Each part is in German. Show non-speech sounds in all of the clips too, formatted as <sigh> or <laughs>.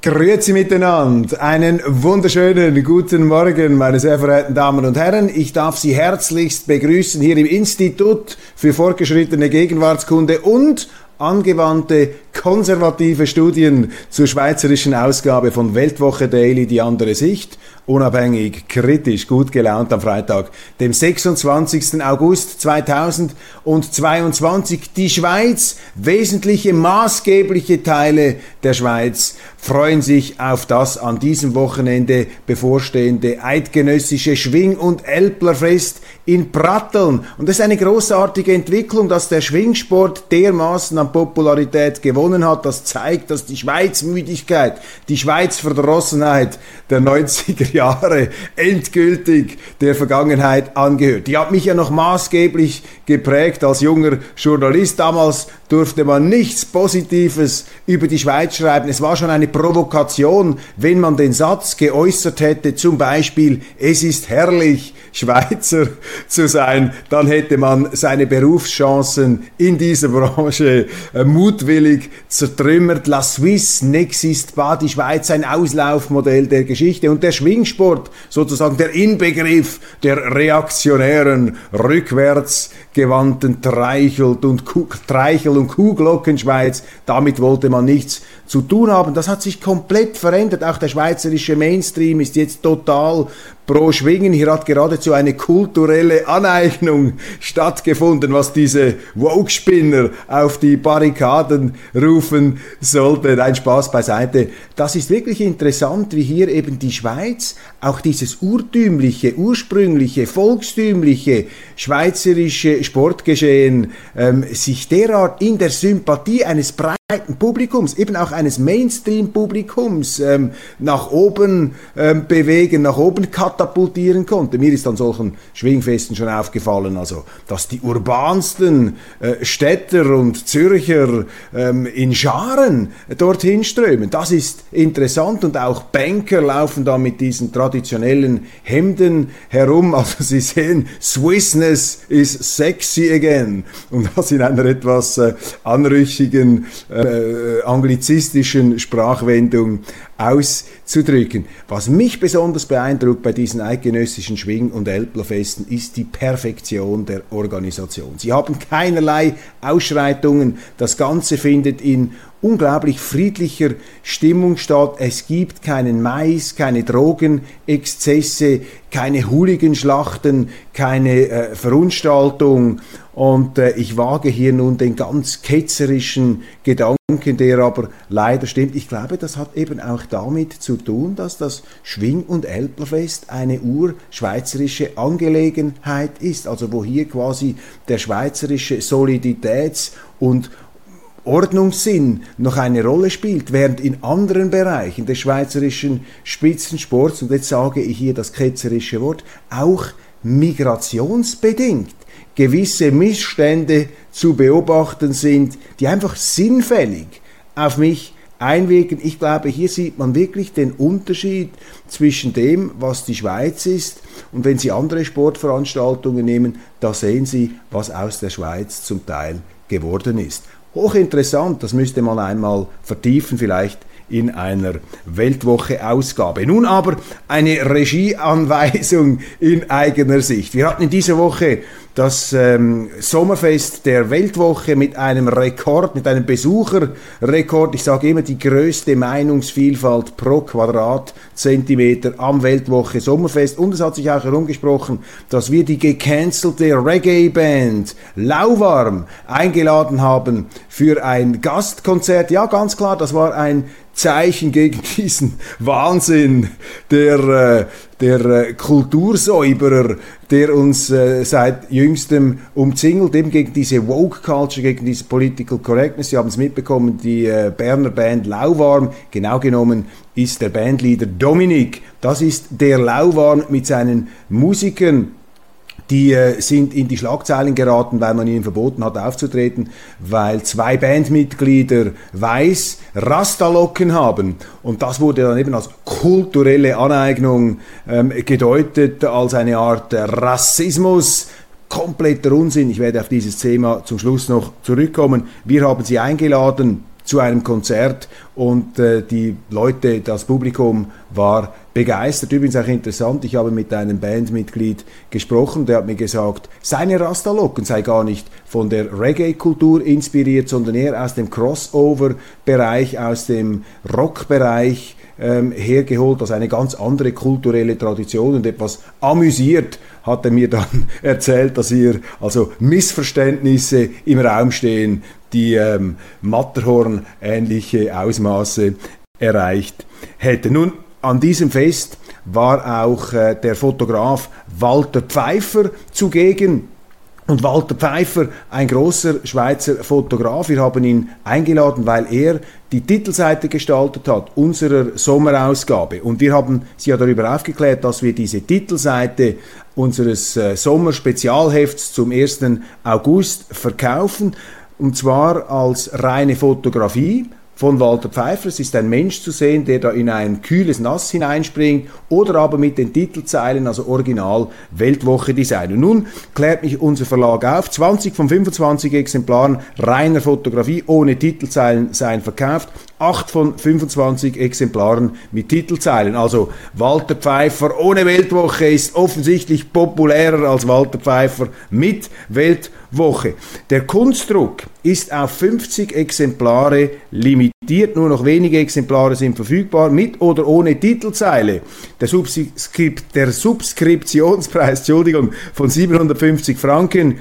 Grüezi miteinander. Einen wunderschönen guten Morgen, meine sehr verehrten Damen und Herren. Ich darf Sie herzlichst begrüßen hier im Institut für fortgeschrittene Gegenwartskunde und angewandte konservative Studien zur schweizerischen Ausgabe von Weltwoche Daily, die andere Sicht unabhängig, kritisch, gut gelaunt am Freitag, dem 26. August 2022. Die Schweiz, wesentliche, maßgebliche Teile der Schweiz freuen sich auf das an diesem Wochenende bevorstehende eidgenössische Schwing- und Elplerfest in Pratteln. Und das ist eine großartige Entwicklung, dass der Schwingsport dermaßen an Popularität gewonnen hat. Das zeigt, dass die Schweizmüdigkeit, die Schweizverdrossenheit der 90er Jahre endgültig der Vergangenheit angehört. Die hat mich ja noch maßgeblich geprägt als junger Journalist. Damals durfte man nichts Positives über die Schweiz schreiben. Es war schon eine Provokation, wenn man den Satz geäußert hätte, zum Beispiel, es ist herrlich, Schweizer <laughs> zu sein, dann hätte man seine Berufschancen in dieser Branche äh, mutwillig zertrümmert. La Suisse n'existe pas, die Schweiz ein Auslaufmodell der Geschichte und der Schwingsport, sozusagen der Inbegriff der reaktionären, rückwärtsgewandten Treichelt- und, Treichel- und Kuhglockenschweiz, damit wollte man nichts zu tun haben. Das hat sich komplett verändert. Auch der schweizerische Mainstream ist jetzt total pro Schwingen. Hier hat geradezu eine kulturelle Aneignung <laughs> stattgefunden, was diese Woke-Spinner auf die Barrikaden rufen sollten. Ein Spaß beiseite. Das ist wirklich interessant, wie hier eben die Schweiz auch dieses urtümliche, ursprüngliche, volkstümliche schweizerische Sportgeschehen ähm, sich derart in der Sympathie eines breiten Publikums, eben auch eines Mainstream-Publikums ähm, nach oben ähm, bewegen, nach oben katapultieren konnte. Mir ist an solchen Schwingfesten schon aufgefallen, also dass die urbansten äh, Städter und Zürcher ähm, in Scharen dorthin strömen. Das ist interessant und auch Banker laufen da mit diesen traditionellen Hemden herum. Also Sie sehen, Swissness is sexy again und das in einer etwas äh, anrüchigen äh, äh, anglizistischen Sprachwendung auszudrücken. Was mich besonders beeindruckt bei diesen eidgenössischen Schwing- und Elblerfesten ist die Perfektion der Organisation. Sie haben keinerlei Ausschreitungen. Das Ganze findet in unglaublich friedlicher Stimmung statt. Es gibt keinen Mais, keine Drogenexzesse, keine Hooliganschlachten, keine äh, Verunstaltung. Und äh, ich wage hier nun den ganz ketzerischen Gedanken, der aber leider stimmt. Ich glaube, das hat eben auch damit zu tun, dass das Schwing- und Elblerfest eine urschweizerische Angelegenheit ist. Also wo hier quasi der schweizerische Soliditäts- und Ordnungssinn noch eine Rolle spielt, während in anderen Bereichen des schweizerischen Spitzensports, und jetzt sage ich hier das ketzerische Wort, auch migrationsbedingt gewisse Missstände zu beobachten sind, die einfach sinnfällig auf mich einwirken. Ich glaube, hier sieht man wirklich den Unterschied zwischen dem, was die Schweiz ist und wenn Sie andere Sportveranstaltungen nehmen, da sehen Sie, was aus der Schweiz zum Teil geworden ist. Hochinteressant, das müsste man einmal vertiefen, vielleicht in einer Weltwoche-Ausgabe. Nun aber eine Regieanweisung in eigener Sicht. Wir hatten in dieser Woche das ähm, Sommerfest der Weltwoche mit einem Rekord, mit einem Besucherrekord. Ich sage immer die größte Meinungsvielfalt pro Quadratzentimeter am Weltwoche Sommerfest. Und es hat sich auch herumgesprochen, dass wir die gecancelte Reggae-Band Lauwarm eingeladen haben für ein Gastkonzert. Ja, ganz klar, das war ein Zeichen gegen diesen Wahnsinn der, äh, der äh, Kultursäuberer, der uns äh, seit jüngstem umzingelt, eben gegen diese Woke Culture, gegen diese Political Correctness. Sie haben es mitbekommen, die Berner Band Lauwarm, genau genommen ist der Bandleader Dominik, das ist der Lauwarm mit seinen Musikern, die äh, sind in die Schlagzeilen geraten, weil man ihnen verboten hat aufzutreten, weil zwei Bandmitglieder weiß Rastalocken haben. Und das wurde dann eben als kulturelle Aneignung ähm, gedeutet, als eine Art Rassismus kompletter Unsinn. Ich werde auf dieses Thema zum Schluss noch zurückkommen. Wir haben sie eingeladen zu einem Konzert und äh, die Leute, das Publikum war begeistert. Übrigens auch interessant, ich habe mit einem Bandmitglied gesprochen, der hat mir gesagt, seine Rastalocken sei gar nicht von der Reggae-Kultur inspiriert, sondern eher aus dem Crossover-Bereich, aus dem Rock-Bereich ähm, hergeholt, also eine ganz andere kulturelle Tradition und etwas amüsiert hat er mir dann <laughs> erzählt, dass hier also Missverständnisse im Raum stehen, die ähm, Matterhorn ähnliche Ausmaße erreicht hätten. Nun, an diesem Fest war auch äh, der Fotograf Walter Pfeiffer zugegen. Und Walter Pfeiffer, ein großer Schweizer Fotograf, wir haben ihn eingeladen, weil er die Titelseite gestaltet hat unserer Sommerausgabe. Und wir haben Sie ja darüber aufgeklärt, dass wir diese Titelseite unseres äh, Sommerspezialhefts zum 1. August verkaufen. Und zwar als reine Fotografie von Walter Pfeiffer. Es ist ein Mensch zu sehen, der da in ein kühles Nass hineinspringt oder aber mit den Titelzeilen, also Original Weltwoche Design. Und nun klärt mich unser Verlag auf, 20 von 25 Exemplaren reiner Fotografie ohne Titelzeilen seien verkauft, 8 von 25 Exemplaren mit Titelzeilen. Also Walter Pfeiffer ohne Weltwoche ist offensichtlich populärer als Walter Pfeiffer mit Weltwoche. Der Kunstdruck ist auf 50 Exemplare limitiert. Nur noch wenige Exemplare sind verfügbar, mit oder ohne Titelzeile. Der, Subskript, der Subskriptionspreis <laughs> Entschuldigung, von 750 Franken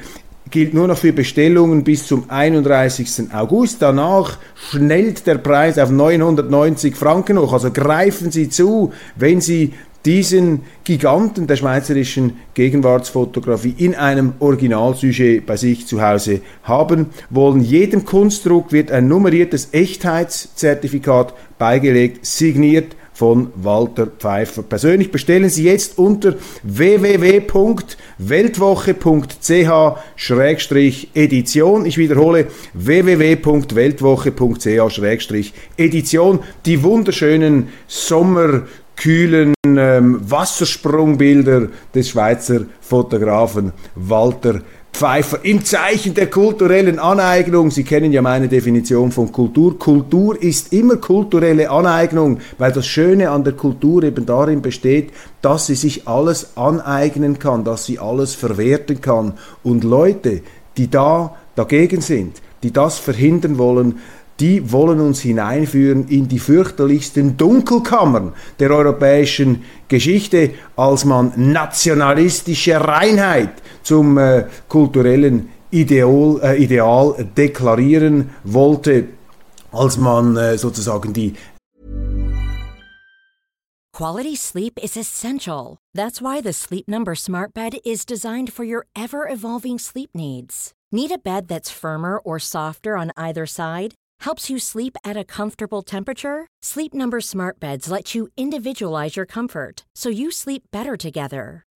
gilt nur noch für Bestellungen bis zum 31. August. Danach schnellt der Preis auf 990 Franken hoch. Also greifen Sie zu, wenn Sie diesen Giganten der schweizerischen Gegenwartsfotografie in einem Originalsujet bei sich zu Hause haben wollen. Jedem Kunstdruck wird ein nummeriertes Echtheitszertifikat beigelegt, signiert von Walter Pfeiffer. Persönlich bestellen Sie jetzt unter www.weltwoche.ch-edition. Ich wiederhole www.weltwoche.ch-edition. Die wunderschönen sommerkühlen ähm, Wassersprungbilder des Schweizer Fotografen Walter Pfeiffer. Im Zeichen der kulturellen Aneignung. Sie kennen ja meine Definition von Kultur. Kultur ist immer kulturelle Aneignung, weil das Schöne an der Kultur eben darin besteht, dass sie sich alles aneignen kann, dass sie alles verwerten kann. Und Leute, die da dagegen sind, die das verhindern wollen, die wollen uns hineinführen in die fürchterlichsten Dunkelkammern der europäischen Geschichte, als man nationalistische Reinheit zum äh, kulturellen äh, Ideal deklarieren wollte, als man äh, sozusagen die Quality sleep is essential. That's why the Sleep Number Smart Bed is designed for your ever evolving sleep needs. Need a bed that's firmer or softer on either side? helps you sleep at a comfortable temperature? Sleep Number smart beds let you individualize your comfort so you sleep better together.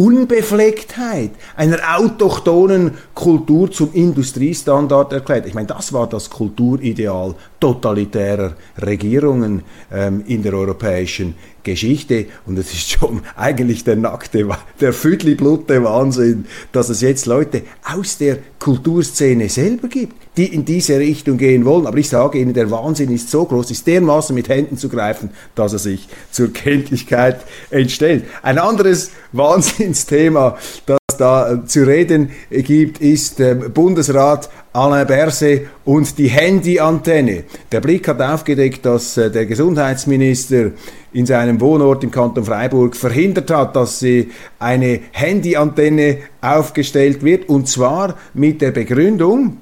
Unbeflecktheit einer autochthonen Kultur zum Industriestandard erklärt. Ich meine, das war das Kulturideal totalitärer Regierungen ähm, in der europäischen Geschichte und es ist schon eigentlich der nackte, der füdliblutte Wahnsinn, dass es jetzt Leute aus der Kulturszene selber gibt, die in diese Richtung gehen wollen. Aber ich sage Ihnen, der Wahnsinn ist so groß, ist dermaßen mit Händen zu greifen, dass er sich zur Kenntlichkeit entstellt. Ein anderes Wahnsinnsthema, das da äh, zu reden gibt, ist äh, Bundesrat Alain Berset und die Handyantenne. Der Blick hat aufgedeckt, dass äh, der Gesundheitsminister in seinem Wohnort im Kanton Freiburg verhindert hat, dass eine Handyantenne aufgestellt wird und zwar mit der Begründung,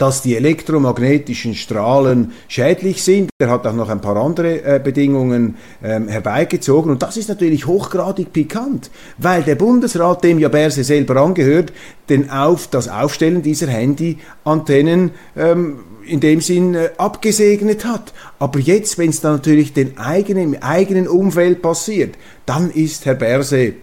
dass die elektromagnetischen Strahlen schädlich sind. Er hat auch noch ein paar andere äh, Bedingungen ähm, herbeigezogen. Und das ist natürlich hochgradig pikant, weil der Bundesrat, dem ja Berse selber angehört, den auf das Aufstellen dieser Handyantennen ähm, in dem Sinn äh, abgesegnet hat. Aber jetzt, wenn es dann natürlich den eigenen, im eigenen Umfeld passiert, dann ist Herr Berse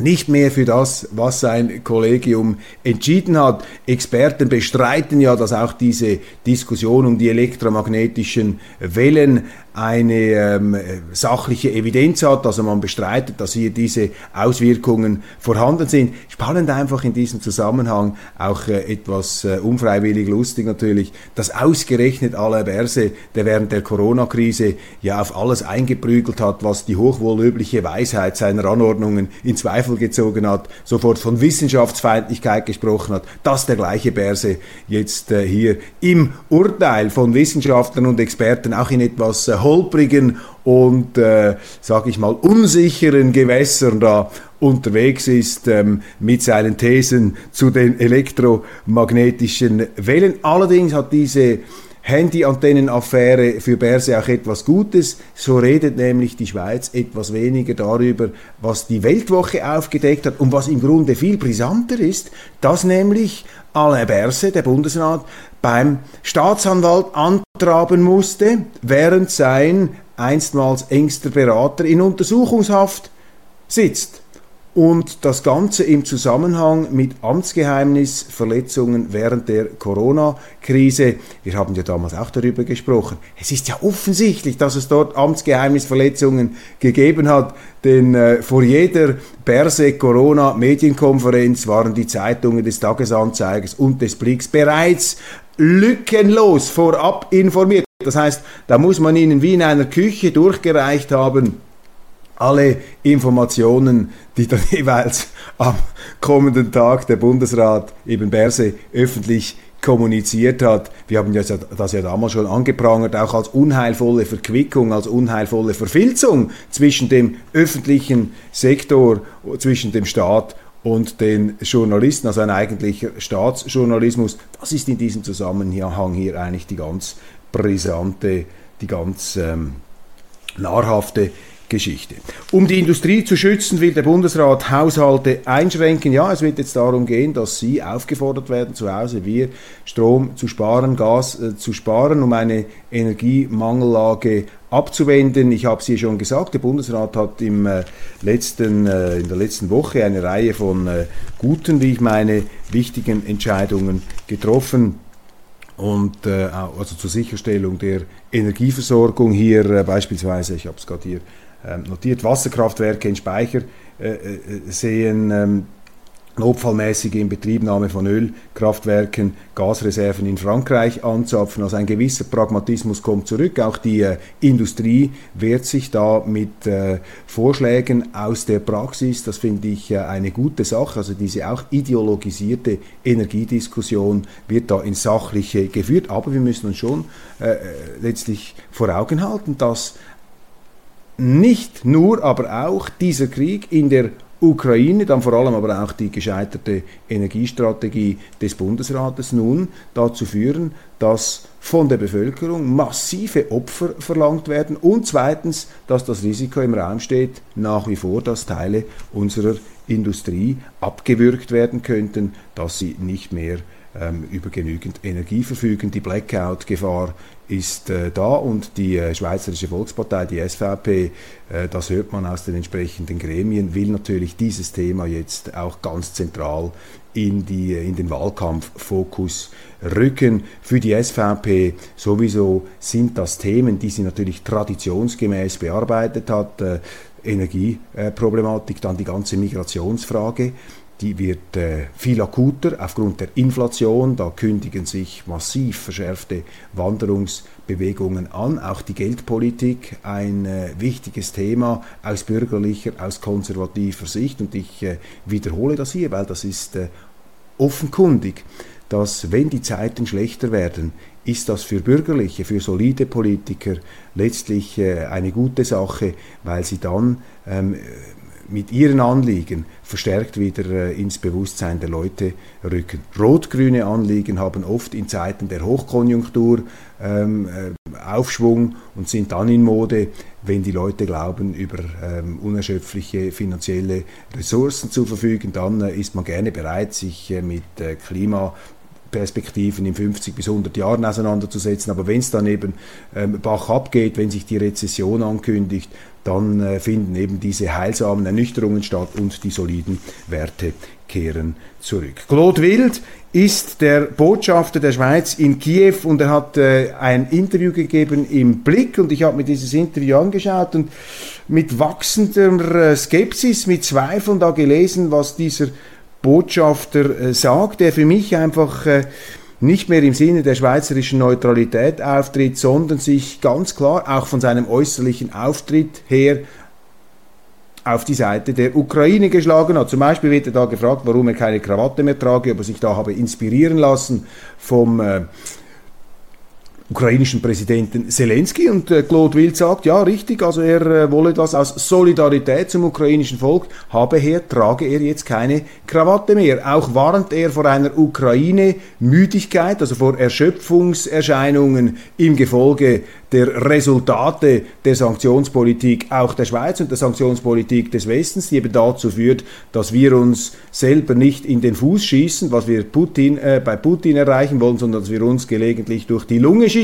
nicht mehr für das, was sein Kollegium entschieden hat. Experten bestreiten ja, dass auch diese Diskussion um die elektromagnetischen Wellen eine ähm, sachliche Evidenz hat, also man bestreitet, dass hier diese Auswirkungen vorhanden sind. Spannend einfach in diesem Zusammenhang, auch äh, etwas äh, unfreiwillig lustig natürlich, dass ausgerechnet Alain Berse, der während der Corona-Krise ja auf alles eingeprügelt hat, was die hochwohlübliche Weisheit seiner Anordnungen in Zweifel gezogen hat, sofort von Wissenschaftsfeindlichkeit gesprochen hat, dass der gleiche Berse jetzt äh, hier im Urteil von Wissenschaftlern und Experten auch in etwas äh, holprigen und, äh, sage ich mal, unsicheren Gewässern da unterwegs ist ähm, mit seinen Thesen zu den elektromagnetischen Wellen. Allerdings hat diese Handyantennenaffäre für Berse auch etwas Gutes. So redet nämlich die Schweiz etwas weniger darüber, was die Weltwoche aufgedeckt hat und was im Grunde viel brisanter ist, dass nämlich Alain Berse, der Bundesrat, beim Staatsanwalt antraben musste, während sein einstmals engster Berater in Untersuchungshaft sitzt und das Ganze im Zusammenhang mit Amtsgeheimnisverletzungen während der Corona-Krise. Wir haben ja damals auch darüber gesprochen. Es ist ja offensichtlich, dass es dort Amtsgeheimnisverletzungen gegeben hat, denn äh, vor jeder Berse-Corona-Medienkonferenz waren die Zeitungen des Tagesanzeigers und des Blicks bereits lückenlos vorab informiert. Das heißt, da muss man ihnen wie in einer Küche durchgereicht haben, alle Informationen, die dann <laughs> jeweils am kommenden Tag der Bundesrat eben Berse öffentlich kommuniziert hat. Wir haben das ja damals schon angeprangert, auch als unheilvolle Verquickung, als unheilvolle Verfilzung zwischen dem öffentlichen Sektor, zwischen dem Staat und den Journalisten, also ein eigentlicher Staatsjournalismus. Das ist in diesem Zusammenhang hier eigentlich die ganz brisante, die ganz ähm, nahrhafte Geschichte. Um die Industrie zu schützen, will der Bundesrat Haushalte einschränken. Ja, es wird jetzt darum gehen, dass Sie aufgefordert werden, zu Hause wir Strom zu sparen, Gas äh, zu sparen, um eine Energiemangellage abzuwenden. Ich habe es hier schon gesagt, der Bundesrat hat im, äh, letzten, äh, in der letzten Woche eine Reihe von äh, guten, wie ich meine, wichtigen Entscheidungen getroffen und äh, also zur Sicherstellung der Energieversorgung hier äh, beispielsweise, ich habe es gerade hier notiert, Wasserkraftwerke in Speicher äh, äh, sehen, ähm, notfallmäßige Inbetriebnahme von Ölkraftwerken, Gasreserven in Frankreich anzapfen. Also ein gewisser Pragmatismus kommt zurück. Auch die äh, Industrie wehrt sich da mit äh, Vorschlägen aus der Praxis. Das finde ich äh, eine gute Sache. Also diese auch ideologisierte Energiediskussion wird da ins Sachliche geführt. Aber wir müssen uns schon äh, letztlich vor Augen halten, dass nicht nur, aber auch dieser Krieg in der Ukraine, dann vor allem aber auch die gescheiterte Energiestrategie des Bundesrates nun dazu führen, dass von der Bevölkerung massive Opfer verlangt werden und zweitens, dass das Risiko im Raum steht, nach wie vor, dass Teile unserer Industrie abgewürgt werden könnten, dass sie nicht mehr ähm, über genügend Energie verfügen. Die Blackout-Gefahr ist äh, da und die äh, Schweizerische Volkspartei, die SVP, äh, das hört man aus den entsprechenden Gremien, will natürlich dieses Thema jetzt auch ganz zentral in, die, in den Wahlkampffokus rücken. Für die SVP sowieso sind das Themen, die sie natürlich traditionsgemäß bearbeitet hat. Äh, Energieproblematik, dann die ganze Migrationsfrage die wird äh, viel akuter aufgrund der Inflation. Da kündigen sich massiv verschärfte Wanderungsbewegungen an. Auch die Geldpolitik ein äh, wichtiges Thema aus bürgerlicher, aus konservativer Sicht. Und ich äh, wiederhole das hier, weil das ist äh, offenkundig, dass wenn die Zeiten schlechter werden, ist das für bürgerliche, für solide Politiker letztlich äh, eine gute Sache, weil sie dann ähm, mit ihren Anliegen verstärkt wieder äh, ins Bewusstsein der Leute rücken. Rot-grüne Anliegen haben oft in Zeiten der Hochkonjunktur ähm, äh, Aufschwung und sind dann in Mode, wenn die Leute glauben, über ähm, unerschöpfliche finanzielle Ressourcen zu verfügen, dann äh, ist man gerne bereit, sich äh, mit äh, Klima Perspektiven in 50 bis 100 Jahren auseinanderzusetzen. Aber wenn es dann eben ähm, Bach abgeht, wenn sich die Rezession ankündigt, dann äh, finden eben diese heilsamen Ernüchterungen statt und die soliden Werte kehren zurück. Claude Wild ist der Botschafter der Schweiz in Kiew und er hat äh, ein Interview gegeben im Blick und ich habe mir dieses Interview angeschaut und mit wachsender äh, Skepsis, mit Zweifeln da gelesen, was dieser Botschafter äh, sagt, der für mich einfach äh, nicht mehr im Sinne der schweizerischen Neutralität auftritt, sondern sich ganz klar auch von seinem äußerlichen Auftritt her auf die Seite der Ukraine geschlagen hat. Zum Beispiel wird er da gefragt, warum er keine Krawatte mehr trage, ob er sich da habe inspirieren lassen vom äh, ukrainischen Präsidenten Zelensky und äh, Claude Wild sagt, ja richtig, also er äh, wolle das aus Solidarität zum ukrainischen Volk, habe her, trage er jetzt keine Krawatte mehr. Auch warnt er vor einer Ukraine-Müdigkeit, also vor Erschöpfungserscheinungen im Gefolge der Resultate der Sanktionspolitik auch der Schweiz und der Sanktionspolitik des Westens, die eben dazu führt, dass wir uns selber nicht in den Fuß schießen, was wir Putin, äh, bei Putin erreichen wollen, sondern dass wir uns gelegentlich durch die Lunge schießen,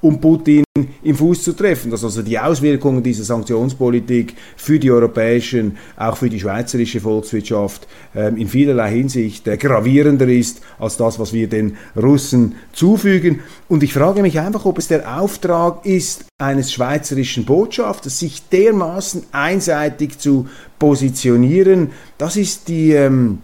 um Putin im Fuß zu treffen, dass also die Auswirkungen dieser Sanktionspolitik für die europäischen, auch für die schweizerische Volkswirtschaft ähm, in vielerlei Hinsicht äh, gravierender ist als das, was wir den Russen zufügen. Und ich frage mich einfach, ob es der Auftrag ist eines schweizerischen Botschafters, sich dermaßen einseitig zu positionieren. Das ist die ähm,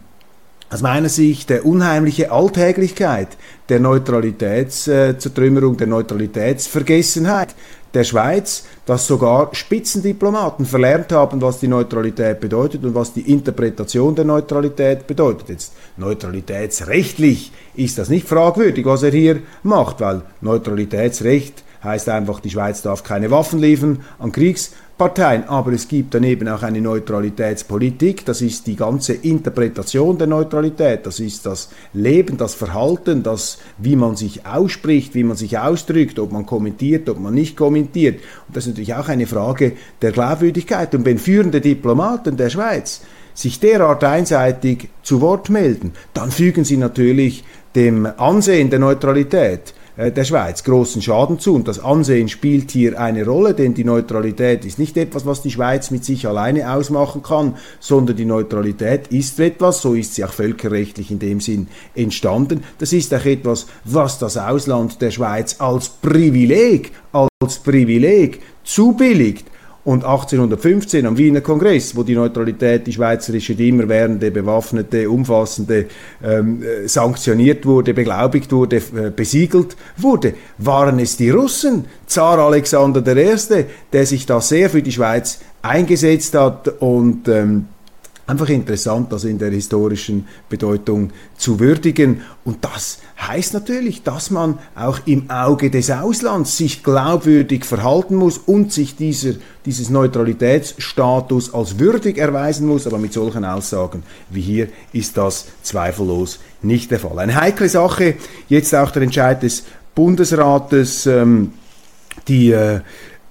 aus meiner Sicht der unheimliche Alltäglichkeit der Neutralitätszertrümmerung, der Neutralitätsvergessenheit der Schweiz, dass sogar Spitzendiplomaten verlernt haben, was die Neutralität bedeutet und was die Interpretation der Neutralität bedeutet. Jetzt neutralitätsrechtlich ist das nicht fragwürdig, was er hier macht, weil Neutralitätsrecht heißt einfach, die Schweiz darf keine Waffen liefern an Kriegs Parteien, aber es gibt daneben auch eine Neutralitätspolitik, das ist die ganze Interpretation der Neutralität, das ist das Leben, das Verhalten, das, wie man sich ausspricht, wie man sich ausdrückt, ob man kommentiert, ob man nicht kommentiert. Und das ist natürlich auch eine Frage der Glaubwürdigkeit. Und wenn führende Diplomaten der Schweiz sich derart einseitig zu Wort melden, dann fügen sie natürlich dem Ansehen der Neutralität der Schweiz großen Schaden zu. Und das Ansehen spielt hier eine Rolle, denn die Neutralität ist nicht etwas, was die Schweiz mit sich alleine ausmachen kann, sondern die Neutralität ist etwas, so ist sie auch völkerrechtlich in dem Sinn entstanden. Das ist auch etwas, was das Ausland der Schweiz als Privileg, als Privileg zubilligt. Und 1815 am Wiener Kongress, wo die Neutralität, die schweizerische, die immerwährende, bewaffnete, umfassende, ähm, äh, sanktioniert wurde, beglaubigt wurde, äh, besiegelt wurde, waren es die Russen, Zar Alexander I., der sich da sehr für die Schweiz eingesetzt hat und ähm, einfach interessant, das in der historischen Bedeutung zu würdigen. Und das heißt natürlich, dass man auch im Auge des Auslands sich glaubwürdig verhalten muss und sich dieser, dieses Neutralitätsstatus als würdig erweisen muss. Aber mit solchen Aussagen wie hier ist das zweifellos nicht der Fall. Eine heikle Sache, jetzt auch der Entscheid des Bundesrates, ähm, die äh,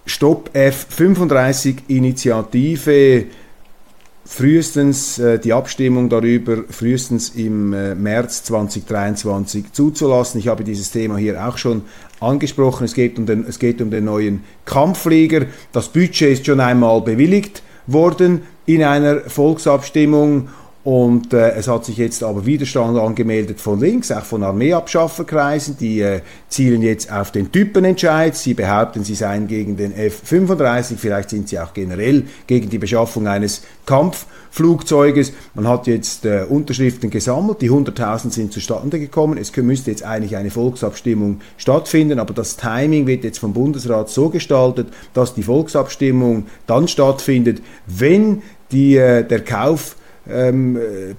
Stop F35 Initiative frühestens äh, die Abstimmung darüber frühestens im äh, März 2023 zuzulassen. Ich habe dieses Thema hier auch schon angesprochen. Es geht um den, es geht um den neuen Kampfflieger. Das Budget ist schon einmal bewilligt worden in einer Volksabstimmung und äh, es hat sich jetzt aber Widerstand angemeldet von links, auch von Armeeabschafferkreisen. Die äh, zielen jetzt auf den Typenentscheid. Sie behaupten, sie seien gegen den F-35. Vielleicht sind sie auch generell gegen die Beschaffung eines Kampfflugzeuges. Man hat jetzt äh, Unterschriften gesammelt. Die 100.000 sind zustande gekommen. Es müsste jetzt eigentlich eine Volksabstimmung stattfinden. Aber das Timing wird jetzt vom Bundesrat so gestaltet, dass die Volksabstimmung dann stattfindet, wenn die, äh, der Kauf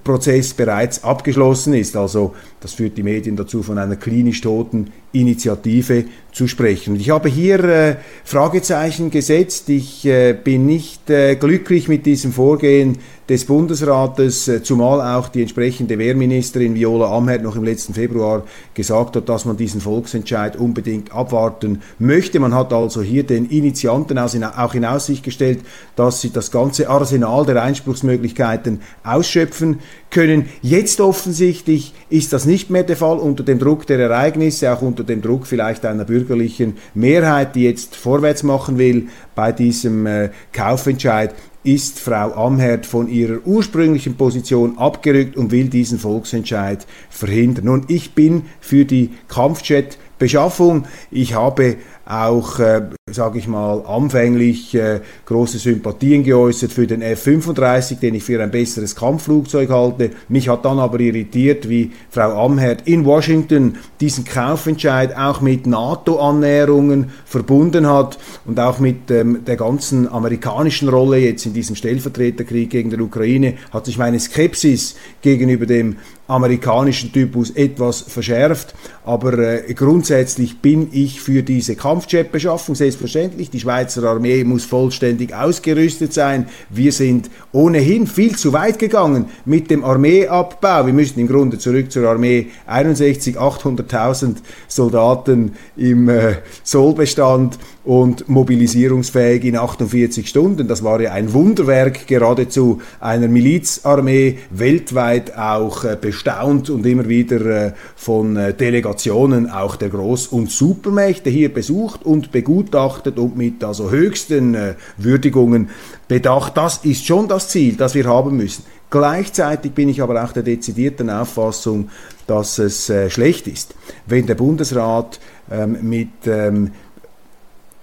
Prozess bereits abgeschlossen ist. Also das führt die Medien dazu von einer klinisch toten Initiative zu sprechen. ich habe hier äh, Fragezeichen gesetzt. Ich äh, bin nicht äh, glücklich mit diesem Vorgehen des Bundesrates, äh, zumal auch die entsprechende Wehrministerin Viola Amherd noch im letzten Februar gesagt hat, dass man diesen Volksentscheid unbedingt abwarten möchte. Man hat also hier den Initianten auch in Aussicht gestellt, dass sie das ganze Arsenal der Einspruchsmöglichkeiten ausschöpfen können. Jetzt offensichtlich ist das nicht mehr der Fall unter dem Druck der Ereignisse, auch unter dem Druck vielleicht einer bürgerlichen Mehrheit, die jetzt vorwärts machen will bei diesem äh, Kaufentscheid ist Frau Amherd von ihrer ursprünglichen Position abgerückt und will diesen Volksentscheid verhindern. Nun, ich bin für die Kampfjet-Beschaffung. Ich habe auch, äh, sage ich mal, anfänglich äh, große Sympathien geäußert für den F-35, den ich für ein besseres Kampfflugzeug halte. Mich hat dann aber irritiert, wie Frau Amherd in Washington diesen Kaufentscheid auch mit NATO-Annäherungen verbunden hat und auch mit ähm, der ganzen amerikanischen Rolle jetzt in diesem Stellvertreterkrieg gegen die Ukraine hat sich meine Skepsis gegenüber dem amerikanischen Typus etwas verschärft, aber äh, grundsätzlich bin ich für diese Kampfjetbeschaffung, selbstverständlich. Die Schweizer Armee muss vollständig ausgerüstet sein. Wir sind ohnehin viel zu weit gegangen mit dem Armeeabbau. Wir müssen im Grunde zurück zur Armee 61, 800.000 Soldaten im äh, Sollbestand und mobilisierungsfähig in 48 Stunden. Das war ja ein Wunderwerk geradezu einer Milizarmee, weltweit auch äh, bestaunt und immer wieder äh, von äh, Delegationen auch der Groß- und Supermächte hier besucht und begutachtet und mit also höchsten äh, Würdigungen bedacht. Das ist schon das Ziel, das wir haben müssen. Gleichzeitig bin ich aber auch der dezidierten Auffassung, dass es äh, schlecht ist, wenn der Bundesrat ähm, mit ähm,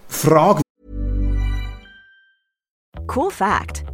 Fragen Cool fact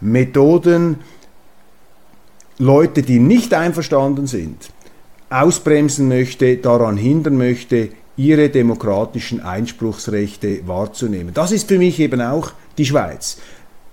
Methoden Leute, die nicht einverstanden sind, ausbremsen möchte, daran hindern möchte, ihre demokratischen Einspruchsrechte wahrzunehmen. Das ist für mich eben auch die Schweiz.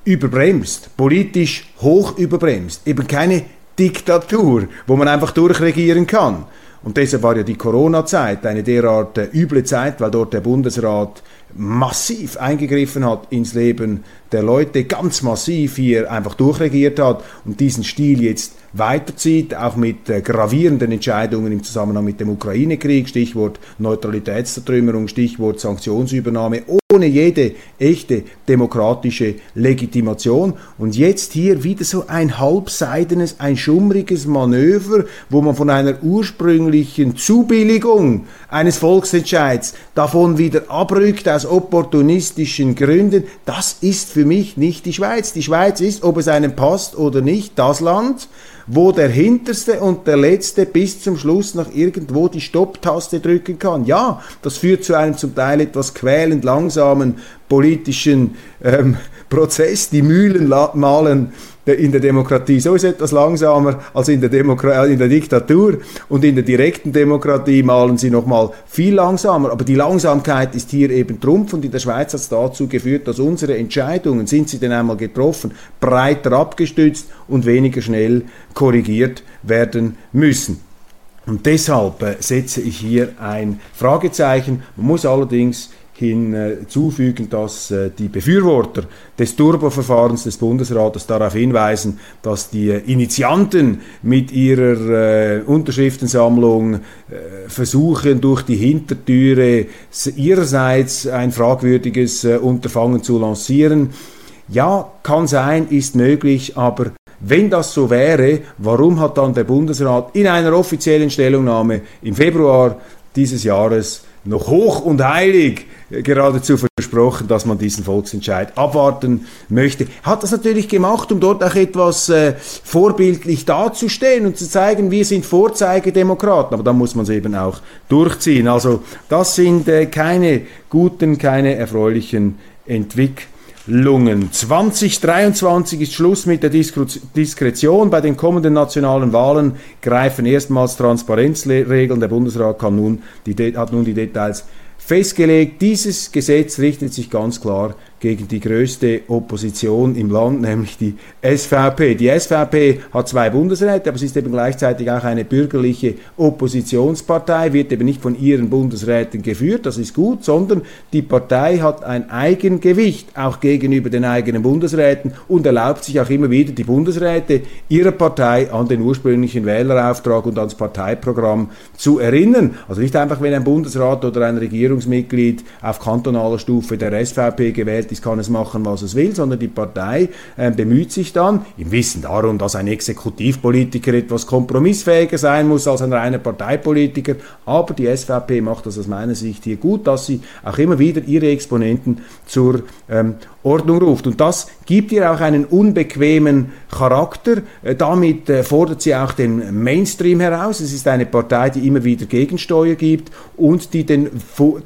Überbremst, politisch hoch überbremst, eben keine Diktatur, wo man einfach durchregieren kann. Und deshalb war ja die Corona-Zeit eine derart äh, üble Zeit, weil dort der Bundesrat massiv eingegriffen hat ins Leben der Leute, ganz massiv hier einfach durchregiert hat und diesen Stil jetzt weiterzieht, auch mit äh, gravierenden Entscheidungen im Zusammenhang mit dem Ukraine-Krieg, Stichwort Neutralitätszertrümmerung, Stichwort Sanktionsübernahme, ohne jede echte demokratische Legitimation. Und jetzt hier wieder so ein halbseidenes, ein schummriges Manöver, wo man von einer ursprünglichen Zubilligung eines Volksentscheids davon wieder abrückt aus opportunistischen Gründen. Das ist für mich nicht die Schweiz. Die Schweiz ist, ob es einem passt oder nicht, das Land, wo der Hinterste und der Letzte bis zum Schluss noch irgendwo die Stopptaste drücken kann. Ja, das führt zu einem zum Teil etwas quälend langsamen politischen ähm, <laughs> Prozess. Die Mühlen malen in der Demokratie so ist etwas langsamer als in der, Demokra in der Diktatur und in der direkten Demokratie malen sie nochmal viel langsamer. Aber die Langsamkeit ist hier eben Trumpf und in der Schweiz hat es dazu geführt, dass unsere Entscheidungen, sind sie denn einmal getroffen, breiter abgestützt und weniger schnell korrigiert werden müssen. Und deshalb äh, setze ich hier ein Fragezeichen. Man muss allerdings hinzufügen, dass äh, die Befürworter des Turbo-Verfahrens des Bundesrates darauf hinweisen, dass die Initianten mit ihrer äh, Unterschriftensammlung äh, versuchen, durch die Hintertüre ihrerseits ein fragwürdiges Unterfangen zu lancieren. Ja, kann sein, ist möglich, aber Wenn das so wäre, warum hat dann der Bundesrat in einer offiziellen Stellungnahme im Februar dieses Jahres noch hoch und heilig geradezu versprochen, dass man diesen Volksentscheid abwarten möchte. Hat das natürlich gemacht, um dort auch etwas äh, vorbildlich dazustehen und zu zeigen, wir sind Vorzeigedemokraten. Aber dann muss man es eben auch durchziehen. Also das sind äh, keine guten, keine erfreulichen Entwicklungen. 2023 ist Schluss mit der Diskretion. Bei den kommenden nationalen Wahlen greifen erstmals Transparenzregeln. Der Bundesrat nun hat nun die Details festgelegt. Dieses Gesetz richtet sich ganz klar gegen die größte Opposition im Land, nämlich die SVP. Die SVP hat zwei Bundesräte, aber sie ist eben gleichzeitig auch eine bürgerliche Oppositionspartei, wird eben nicht von ihren Bundesräten geführt, das ist gut, sondern die Partei hat ein Eigengewicht, auch gegenüber den eigenen Bundesräten und erlaubt sich auch immer wieder die Bundesräte ihrer Partei an den ursprünglichen Wählerauftrag und ans Parteiprogramm zu erinnern. Also nicht einfach, wenn ein Bundesrat oder ein Regierungsmitglied auf kantonaler Stufe der SVP gewählt gewählt ist, kann es machen, was es will, sondern die Partei äh, bemüht sich dann, im Wissen darum, dass ein Exekutivpolitiker etwas kompromissfähiger sein muss als ein reiner Parteipolitiker. Aber die SVP macht das aus meiner Sicht hier gut, dass sie auch immer wieder ihre Exponenten zur ähm, Ordnung ruft. Und das gibt ihr auch einen unbequemen Charakter. Äh, damit äh, fordert sie auch den Mainstream heraus. Es ist eine Partei, die immer wieder Gegensteuer gibt und die den,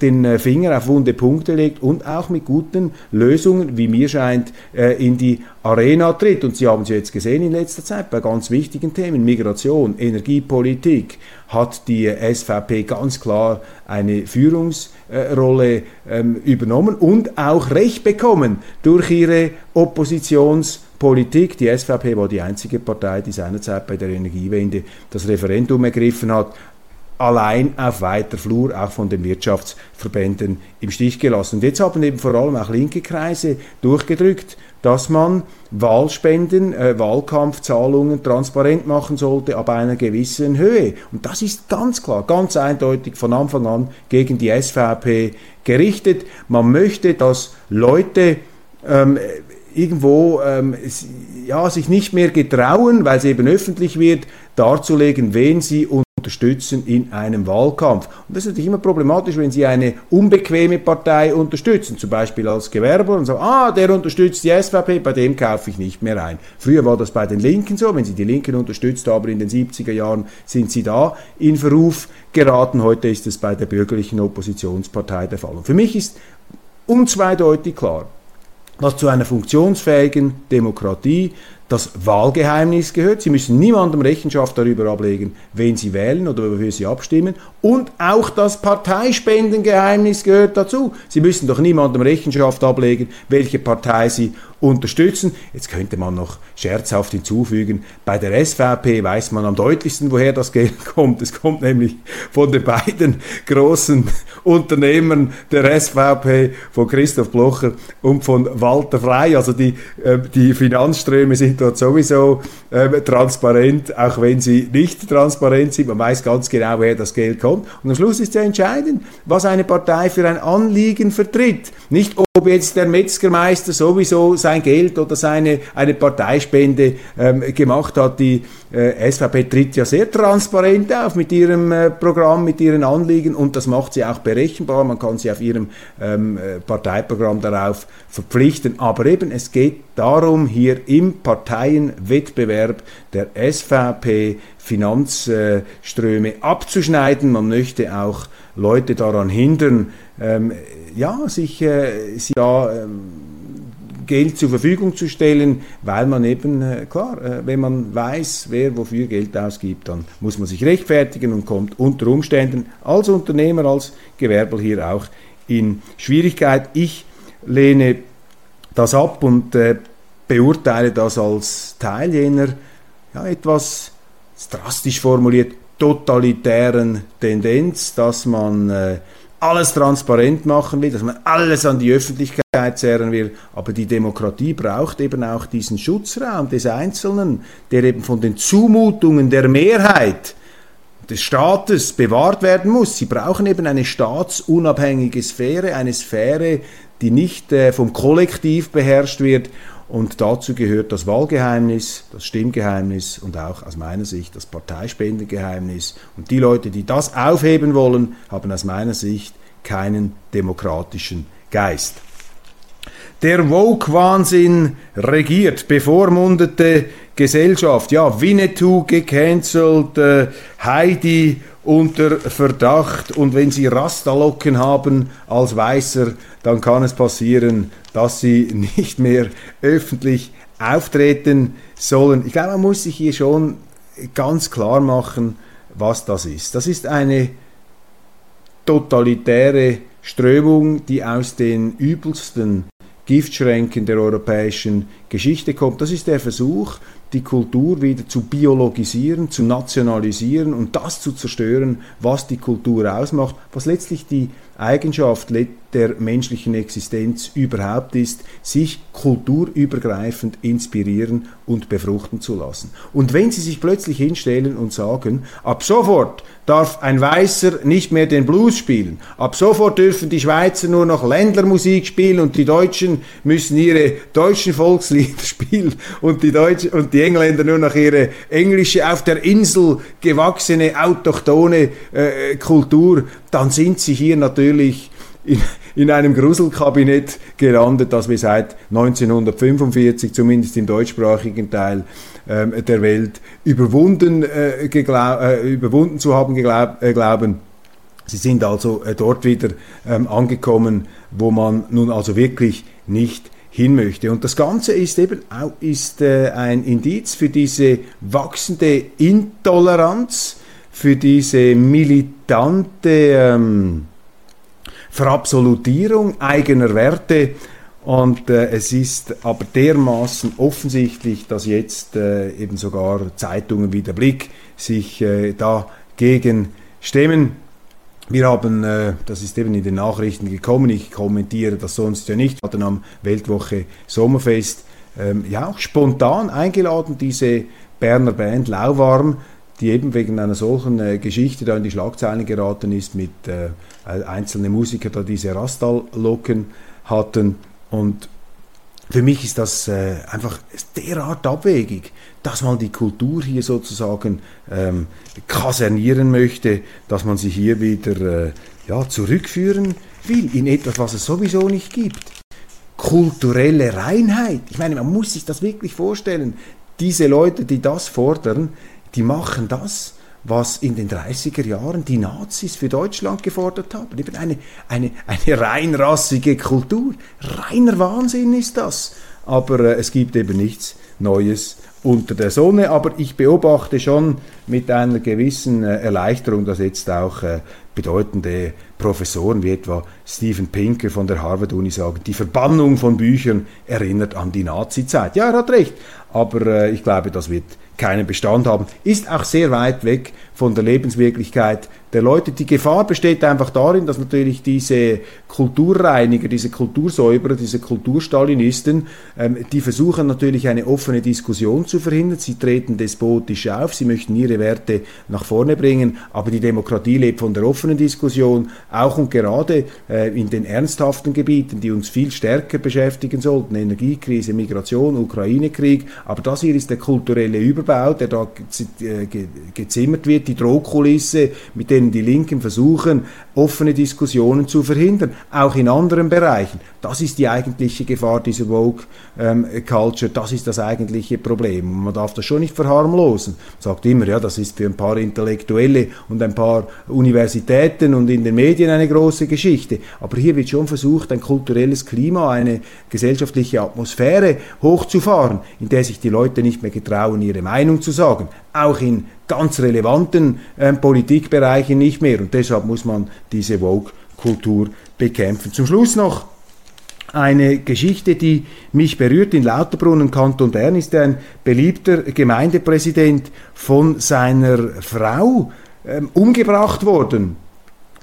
den äh, Finger auf wunde Punkte legt und auch mit guten Lösungen, wie mir scheint, in die Arena tritt. Und Sie haben es jetzt gesehen in letzter Zeit bei ganz wichtigen Themen, Migration, Energiepolitik, hat die SVP ganz klar eine Führungsrolle ähm, übernommen und auch Recht bekommen durch ihre Oppositionspolitik. Die SVP war die einzige Partei, die seinerzeit bei der Energiewende das Referendum ergriffen hat allein auf weiter Flur auch von den Wirtschaftsverbänden im Stich gelassen. Und jetzt haben eben vor allem auch linke Kreise durchgedrückt, dass man Wahlspenden, äh, Wahlkampfzahlungen transparent machen sollte ab einer gewissen Höhe. Und das ist ganz klar, ganz eindeutig von Anfang an gegen die SVP gerichtet. Man möchte, dass Leute ähm, irgendwo ähm, ja, sich nicht mehr getrauen, weil es eben öffentlich wird, darzulegen, wen sie unterstützen in einem Wahlkampf. Und das ist natürlich immer problematisch, wenn Sie eine unbequeme Partei unterstützen, zum Beispiel als Gewerber und sagen, ah, der unterstützt die SVP, bei dem kaufe ich nicht mehr ein. Früher war das bei den Linken so, wenn Sie die Linken unterstützt haben in den 70er Jahren, sind Sie da in Verruf geraten. Heute ist es bei der bürgerlichen Oppositionspartei der Fall. Und für mich ist unzweideutig klar, was zu einer funktionsfähigen Demokratie das Wahlgeheimnis gehört. Sie müssen niemandem Rechenschaft darüber ablegen, wen Sie wählen oder wofür Sie abstimmen. Und auch das Parteispendengeheimnis gehört dazu. Sie müssen doch niemandem Rechenschaft ablegen, welche Partei Sie unterstützen. Jetzt könnte man noch scherzhaft hinzufügen, bei der SVP weiß man am deutlichsten, woher das Geld <laughs> kommt. Es kommt nämlich von den beiden <laughs> großen Unternehmern der SVP, von Christoph Blocher und von Walter Frey. Also die, äh, die Finanzströme sind dort sowieso äh, transparent, auch wenn sie nicht transparent sind. Man weiß ganz genau, woher das Geld kommt. Und am Schluss ist ja entscheidend, was eine Partei für ein Anliegen vertritt. Nicht ob jetzt der Metzgermeister sowieso sein Geld oder seine eine Parteispende ähm, gemacht hat. Die äh, SVP tritt ja sehr transparent auf mit ihrem äh, Programm, mit ihren Anliegen und das macht sie auch berechenbar. Man kann sie auf ihrem ähm, äh, Parteiprogramm darauf verpflichten. Aber eben, es geht darum, hier im Parteienwettbewerb der SVP Finanzströme abzuschneiden. Man möchte auch Leute daran hindern, ähm, ja, sich, äh, sich da ähm, Geld zur Verfügung zu stellen, weil man eben, äh, klar, äh, wenn man weiß, wer wofür Geld ausgibt, dann muss man sich rechtfertigen und kommt unter Umständen als Unternehmer, als Gewerber hier auch in Schwierigkeit. Ich lehne das ab und äh, beurteile das als Teil jener ja, etwas drastisch formuliert totalitären Tendenz, dass man äh, alles transparent machen will, dass man alles an die Öffentlichkeit zerren will. Aber die Demokratie braucht eben auch diesen Schutzraum des Einzelnen, der eben von den Zumutungen der Mehrheit des Staates bewahrt werden muss. Sie brauchen eben eine staatsunabhängige Sphäre, eine Sphäre, die nicht äh, vom Kollektiv beherrscht wird Und dazu gehört das Wahlgeheimnis, das Stimmgeheimnis und auch aus meiner Sicht das Parteispendengeheimnis. Und die Leute, die das aufheben wollen, haben aus meiner Sicht keinen demokratischen Geist. Der Woke-Wahnsinn regiert, bevormundete Gesellschaft. Ja, Winnetou gecancelt, äh, Heidi unter Verdacht und wenn Sie Rastalocken haben als Weißer, dann kann es passieren, dass Sie <laughs> nicht mehr öffentlich auftreten sollen. Ich glaube, man muss sich hier schon ganz klar machen, was das ist. Das ist eine totalitäre Strömung, die aus den übelsten Giftschränken der europäischen Geschichte kommt. Das ist der Versuch, die Kultur wieder zu biologisieren, zu nationalisieren und das zu zerstören, was die Kultur ausmacht, was letztlich die Eigenschaft der menschlichen Existenz überhaupt ist, sich kulturübergreifend inspirieren und befruchten zu lassen. Und wenn Sie sich plötzlich hinstellen und sagen, ab sofort darf ein Weißer nicht mehr den Blues spielen, ab sofort dürfen die Schweizer nur noch Ländlermusik spielen und die Deutschen müssen ihre deutschen Volkslieder <laughs> spielen und die, Deutschen, und die Engländer nur noch ihre englische, auf der Insel gewachsene, autochtone äh, Kultur, dann sind sie hier natürlich in, in einem Gruselkabinett gelandet, das wir seit 1945, zumindest im deutschsprachigen Teil ähm, der Welt, überwunden, äh, äh, überwunden zu haben geglaub, äh, glauben. Sie sind also äh, dort wieder ähm, angekommen, wo man nun also wirklich nicht hin möchte. Und das Ganze ist eben auch ist, äh, ein Indiz für diese wachsende Intoleranz, für diese militante ähm, Verabsolutierung eigener Werte. Und äh, es ist aber dermaßen offensichtlich, dass jetzt äh, eben sogar Zeitungen wie der Blick sich äh, dagegen stemmen. Wir haben, äh, das ist eben in den Nachrichten gekommen, ich kommentiere das sonst ja nicht, hatten am Weltwoche Sommerfest ähm, ja auch spontan eingeladen, diese Berner Band Lauwarm, die eben wegen einer solchen äh, Geschichte da in die Schlagzeilen geraten ist, mit äh, einzelne Musiker da diese Rastal-Locken hatten. Und für mich ist das äh, einfach derart abwegig, dass man die Kultur hier sozusagen ähm, kasernieren möchte, dass man sie hier wieder äh, ja, zurückführen will in etwas, was es sowieso nicht gibt. Kulturelle Reinheit. Ich meine, man muss sich das wirklich vorstellen. Diese Leute, die das fordern, die machen das, was in den 30er Jahren die Nazis für Deutschland gefordert haben. Eben eine, eine, eine reinrassige Kultur. Reiner Wahnsinn ist das. Aber äh, es gibt eben nichts Neues unter der Sonne. Aber ich beobachte schon mit einer gewissen äh, Erleichterung, dass jetzt auch äh, bedeutende Professoren wie etwa Steven Pinker von der Harvard-Uni sagen, die Verbannung von Büchern erinnert an die Nazi-Zeit. Ja, er hat recht. Aber äh, ich glaube, das wird keinen Bestand haben, ist auch sehr weit weg von der Lebenswirklichkeit der Leute. Die Gefahr besteht einfach darin, dass natürlich diese Kulturreiniger, diese Kultursäuberer, diese Kulturstalinisten, ähm, die versuchen natürlich eine offene Diskussion zu verhindern. Sie treten despotisch auf, sie möchten ihre Werte nach vorne bringen, aber die Demokratie lebt von der offenen Diskussion, auch und gerade äh, in den ernsthaften Gebieten, die uns viel stärker beschäftigen sollten, Energiekrise, Migration, Ukraine-Krieg, aber das hier ist der kulturelle Überbau, der da äh, gezimmert wird, die Drohkulisse, mit denen die Linken versuchen, offene Diskussionen zu verhindern, auch in anderen Bereichen. Das ist die eigentliche Gefahr dieser Woke ähm, Culture, das ist das eigentliche Problem. Und man darf das schon nicht verharmlosen. Man sagt immer, ja, das ist für ein paar Intellektuelle und ein paar Universitäten und in den Medien eine große Geschichte. Aber hier wird schon versucht, ein kulturelles Klima, eine gesellschaftliche Atmosphäre hochzufahren, in der sich die Leute nicht mehr getrauen, ihre Meinung zu sagen. Auch in ganz relevanten äh, Politikbereichen nicht mehr. Und deshalb muss man diese Vogue-Kultur bekämpfen. Zum Schluss noch eine Geschichte, die mich berührt. In Lauterbrunn im Kanton Bern ist ein beliebter Gemeindepräsident von seiner Frau ähm, umgebracht worden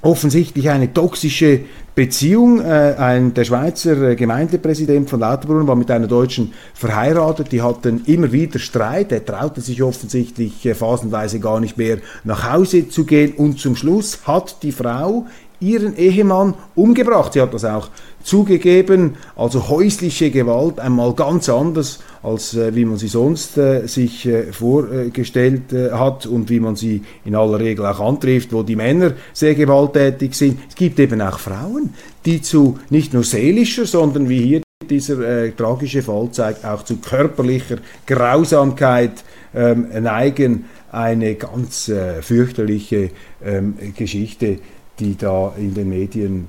offensichtlich eine toxische Beziehung. Äh, ein, der Schweizer äh, Gemeindepräsident von Lauterbrunn war mit einer Deutschen verheiratet. Die hatten immer wieder Streit. Er traute sich offensichtlich äh, phasenweise gar nicht mehr nach Hause zu gehen. Und zum Schluss hat die Frau ihren Ehemann umgebracht. Sie hat das auch zugegeben, also häusliche Gewalt einmal ganz anders als äh, wie man sie sonst äh, sich äh, vorgestellt äh, hat und wie man sie in aller Regel auch antrifft, wo die Männer sehr gewalttätig sind. Es gibt eben auch Frauen, die zu nicht nur seelischer, sondern wie hier dieser äh, tragische Fall zeigt, auch zu körperlicher Grausamkeit ähm, neigen. Eine ganz äh, fürchterliche ähm, Geschichte, die da in den Medien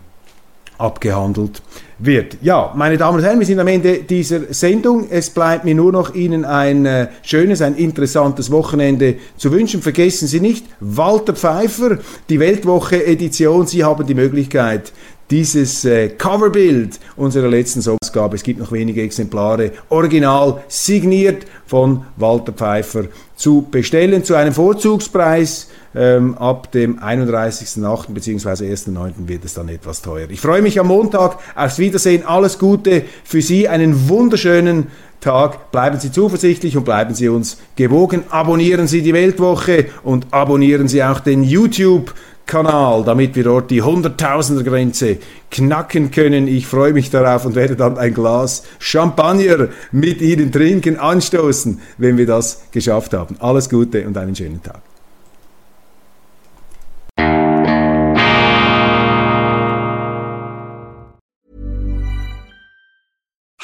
abgehandelt wird. Ja, meine Damen und Herren, wir sind am Ende dieser Sendung. Es bleibt mir nur noch Ihnen ein äh, schönes, ein interessantes Wochenende zu wünschen. Vergessen Sie nicht, Walter Pfeiffer, die Weltwoche Edition. Sie haben die Möglichkeit, dieses äh, Coverbild unserer letzten Ausgabe, es gibt noch wenige Exemplare, original signiert von Walter Pfeiffer zu bestellen zu einem Vorzugspreis. Ähm, ab dem 31.08. bzw. 1.09. wird es dann etwas teuer. Ich freue mich am Montag aufs Wiedersehen. Alles Gute für Sie, einen wunderschönen Tag. Bleiben Sie zuversichtlich und bleiben Sie uns gewogen. Abonnieren Sie die Weltwoche und abonnieren Sie auch den YouTube Kanal, damit wir dort die Hunderttausender-Grenze knacken können. Ich freue mich darauf und werde dann ein Glas Champagner mit Ihnen trinken, anstoßen, wenn wir das geschafft haben. Alles Gute und einen schönen Tag.